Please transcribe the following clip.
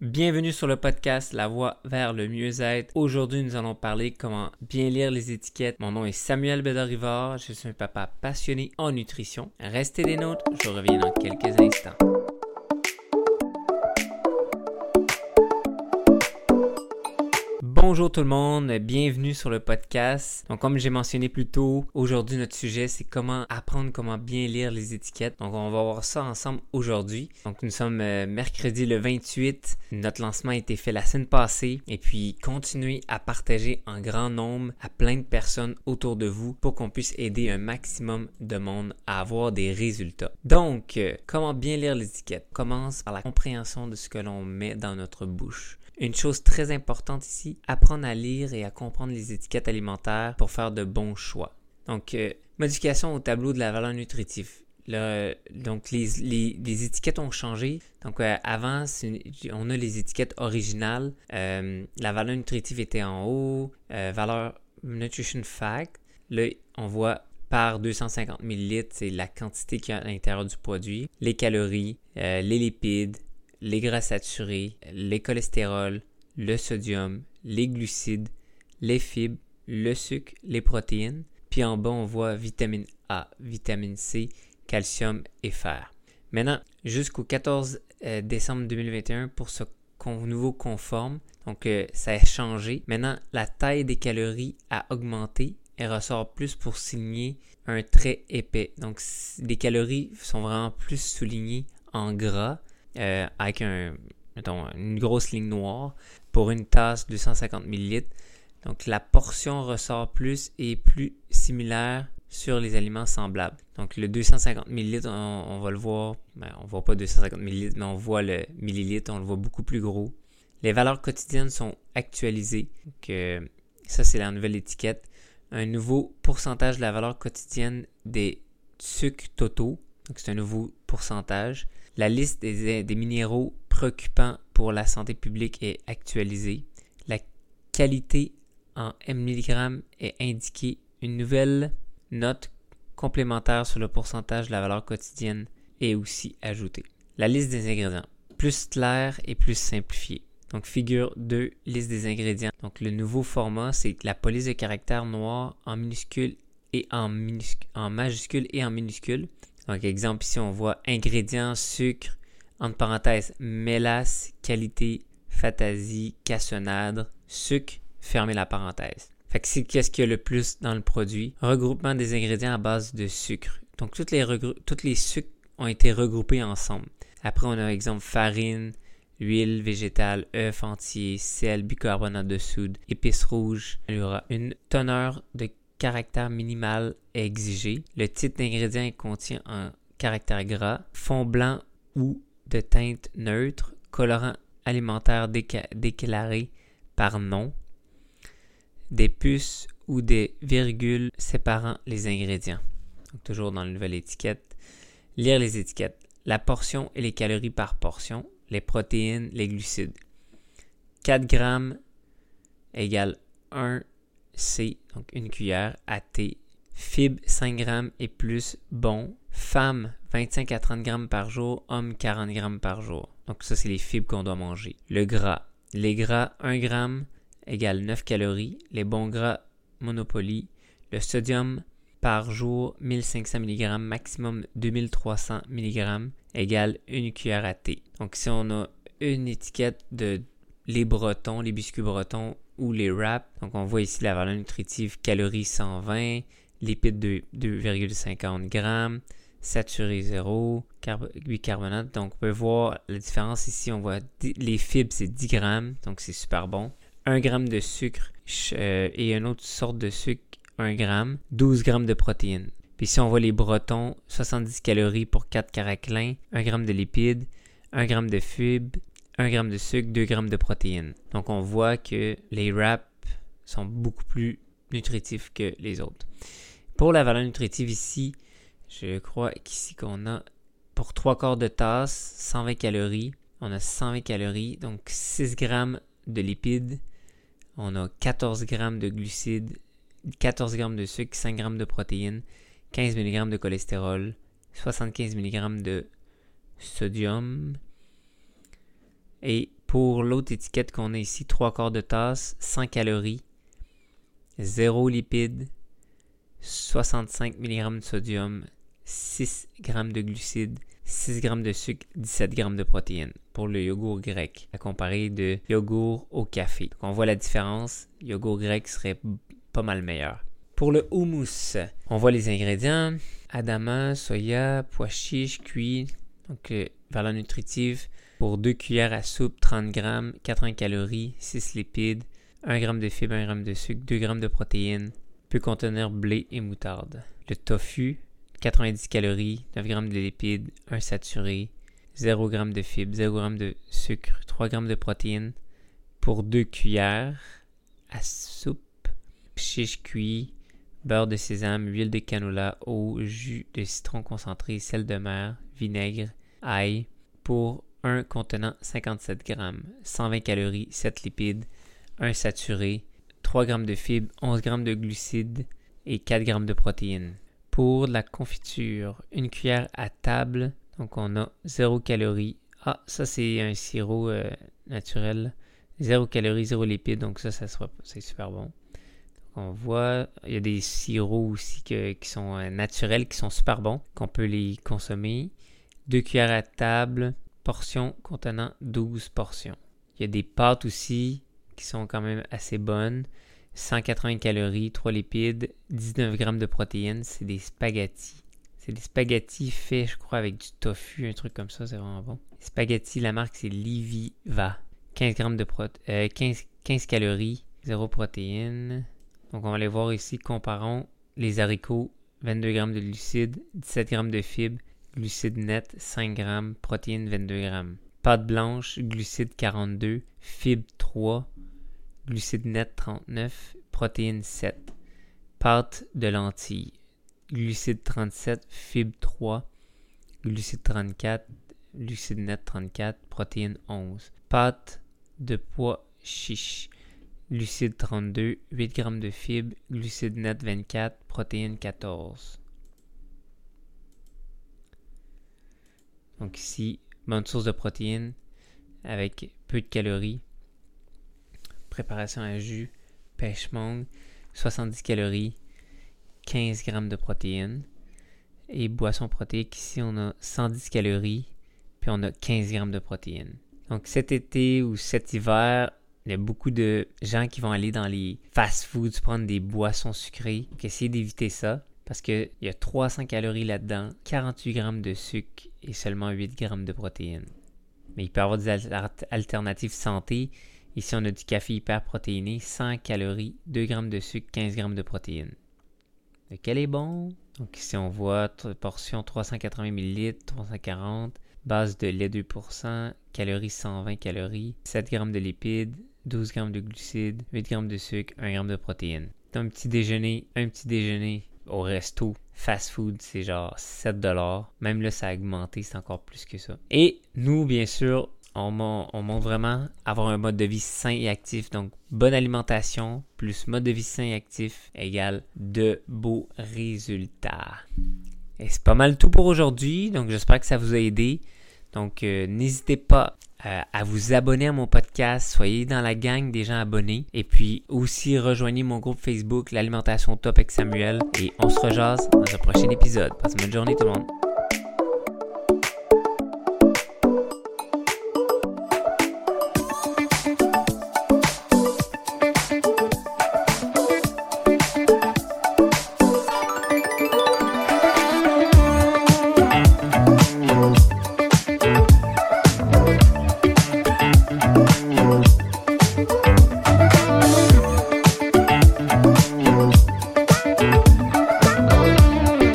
Bienvenue sur le podcast La Voie vers le mieux-être. Aujourd'hui, nous allons parler comment bien lire les étiquettes. Mon nom est Samuel Bédard-Rivard. Je suis un papa passionné en nutrition. Restez des nôtres. Je reviens dans quelques instants. Bonjour tout le monde, bienvenue sur le podcast. Donc comme j'ai mentionné plus tôt, aujourd'hui notre sujet c'est comment apprendre comment bien lire les étiquettes. Donc on va voir ça ensemble aujourd'hui. Donc nous sommes euh, mercredi le 28. Notre lancement a été fait la semaine passée et puis continuez à partager en grand nombre à plein de personnes autour de vous pour qu'on puisse aider un maximum de monde à avoir des résultats. Donc euh, comment bien lire les étiquettes? Commence par la compréhension de ce que l'on met dans notre bouche. Une chose très importante ici, apprendre à lire et à comprendre les étiquettes alimentaires pour faire de bons choix. Donc, euh, modification au tableau de la valeur nutritive. donc, les, étiquettes ont changé. Donc, euh, avant, on a les étiquettes originales. Euh, la valeur nutritive était en haut. valeur Nutrition Fact. Là, on voit par 250 ml, c'est la quantité qu'il y a à l'intérieur du produit. Les calories, les lipides, les gras saturés, les cholestérols, le sodium, les glucides, les fibres, le sucre, les protéines. Puis en bas, on voit vitamine A, vitamine C, calcium et fer. Maintenant, jusqu'au 14 euh, décembre 2021 pour ce nouveau conforme. Donc, euh, ça a changé. Maintenant, la taille des calories a augmenté. Elle ressort plus pour signer un trait épais. Donc, les calories sont vraiment plus soulignées en gras euh, avec un, une grosse ligne noire pour une tasse de 250 ml. Donc la portion ressort plus et plus similaire sur les aliments semblables. Donc le 250 ml, on, va le voir, ben, on voit pas 250 ml, mais on voit le millilitre, on le voit beaucoup plus gros. Les valeurs quotidiennes sont actualisées. Donc, ça, c'est la nouvelle étiquette. Un nouveau pourcentage de la valeur quotidienne des sucres totaux. Donc c'est un nouveau pourcentage. La liste des, minéraux préoccupants pour la santé publique est actualisée. La qualité en mg est indiquée. Une nouvelle note complémentaire sur le pourcentage de la valeur quotidienne est aussi ajoutée. La liste des ingrédients, plus claire et plus simplifiée. Donc, figure 2, liste des ingrédients. Donc, le nouveau format, c'est la police de caractère noir en minuscule et en, majuscule et en minuscule. Donc, exemple, ici, on voit ingrédients, sucre, entre parenthèses, mélasse, qualité, fatasie, cassonade, sucre, fermez la parenthèse. Fait que c'est qu'est-ce qu'il y a le plus dans le produit? Regroupement des ingrédients à base de sucre. Donc, toutes les, toutes les sucres ont été regroupés ensemble. Après, on a exemple farine, huile végétale, œuf entier, sel, bicarbonate de soude, épices rouges. Il y aura une teneur de caractère minimal est exigé. Le titre d'ingrédient contient un caractère gras, fond blanc ou de teinte neutre, colorant alimentaire déclaré par nom, des puces ou des virgules séparant les ingrédients. Toujours dans la nouvelle étiquette. Lire les étiquettes. La portion et les calories par portion, les protéines, les glucides. 4 grammes égale 1 C, donc une cuillère, à thé. Fibres 5 grammes et plus, bon. Femme 25 à 30 grammes par jour, homme 40 grammes par jour. Donc ça, c'est les fibres qu'on doit manger. Le gras. Les gras 1 gramme égale 9 calories. Les bons gras Monopoly. Le sodium par jour 1500 mg, maximum 2300 mg égale une cuillère à thé. Donc si on a une étiquette de les bretons, les biscuits bretons ou les wraps. Donc on voit ici la valeur nutritive calories 120, lipides de 2,50 g, saturé 0, bicarbonate. Donc on peut voir la différence ici. On voit les fibres c'est 10 grammes, donc c'est super bon. 1 g de sucre euh, et une autre sorte de sucre 1 g, 12 g de protéines. Puis ici on voit les bretons, 70 calories pour 4 caraclins, 1 g de lipides, 1 g de fibres, 1 g de sucre, 2 g de protéines. Donc on voit que les wraps sont beaucoup plus nutritifs que les autres. Pour la valeur nutritive ici, je crois qu'ici qu'on a pour 3 quarts de tasse, 120 calories. On a 120 calories, donc 6 g de lipides. On a 14 g de glucides, 14 g de sucre, 5 g de protéines, 15 mg de cholestérol, 75 mg de sodium, et Pour l'autre étiquette qu'on a ici, 3 quarts de tasse, 100 calories, 0 lipides, 65 mg de sodium, 6 g de glucides, 6 g de sucre, 17 g de protéines pour le yogourt grec, à comparer de yogourt au café. Donc on voit la différence, yogourt grec serait pas mal meilleur. Pour le houmous, on voit les ingrédients adama, soya, pois chiches, cuits, donc euh, valeur nutritive pour 2 cuillères à soupe, 30 g, 80 calories, 6 lipides, 1 g de fibres, 1 g de sucre, 2 g de protéines, peut contenir blé et moutarde. Le tofu, 90 calories, 9 g de lipides, 1 saturé, 0 g de fibres, 0 g de sucre, 3 g de protéines pour 2 cuillères à soupe, chiche cuit, beurre de sésame, huile de canola, eau, jus de citron concentré, sel de mer, vinaigre, ail pour un contenant 57 g, 120 calories, 7 lipides, 1 saturé, 3 g de fibres, 11 g de glucides et 4 g de protéines. Pour la confiture, une cuillère à table, donc on a 0 calories. Ah, ça c'est un sirop euh, naturel. 0 calories, 0 lipides, donc ça, ça c'est super bon. on voit, il y a des sirops aussi qui sont euh, naturels, qui sont super bons, qu'on peut les consommer. 2 cuillères à table, portion contenant 12 portions. Il y a des pâtes aussi qui sont quand même assez bonnes. 180 calories, 3 lipides, 19 grammes de protéines. C'est des spaghettis. C'est des spaghettis faits, je crois, avec du tofu, un truc comme ça, c'est vraiment bon. spaghettis, la marque c'est Liviva. 15 grammes de 15, 15 calories, 0 protéines. Donc on va aller voir ici, comparons les haricots, 22 grammes de glucides, 17 grammes de fibres, glucides net 5 grammes, protéines 22 grammes. Pâte blanche, glucides 42, fibres 3, glucides net 39, protéines 7. Pâte de lentilles, glucides 37, fibres 3, glucides 34, glucides net 34, protéines 11. Pâte de pois chiche, glucides 32, 8 g de fibres, glucides net 24, protéines 14. Donc ici, bonne source de protéines avec peu de calories préparation à jus, pêche mangue, 70 calories, 15 grammes de protéines. Et boisson protéique, ici on a 110 calories, puis on a 15 grammes de protéines. Donc cet été ou cet hiver, il y a beaucoup de gens qui vont aller dans les fast-foods prendre des boissons sucrées. Donc essayez d'éviter ça parce qu'il y a 300 calories là-dedans, 48 grammes de sucre et seulement 8 grammes de protéines. Mais il peut y avoir des alternatives santé Ici, on a du café hyper protéiné, 100 calories, 2 g de sucre, 15 g de protéines. Lequel est bon? Donc ici, on voit portion 380 ml, 340, base de lait 2%, calories 120 calories, 7 g de lipides, 12 g de glucides, 8 g de sucre, 1 g de protéines. Un petit déjeuner, un petit déjeuner au resto, fast food, c'est genre 7 dollars. Même là, ça a augmenté, c'est encore plus que ça. Et nous, bien sûr, on, montre vraiment avoir un mode de vie sain et actif. Donc, bonne alimentation plus mode de vie sain et actif égale de beaux résultats. Et c'est pas mal tout pour aujourd'hui. Donc, j'espère que ça vous a aidé. Donc, euh, n'hésitez pas euh, à vous abonner à mon podcast. Soyez dans la gang des gens abonnés. Et puis aussi, rejoignez mon groupe Facebook, l'alimentation top avec Samuel. Et on se rejase dans un prochain épisode. Passez une bonne journée tout le monde.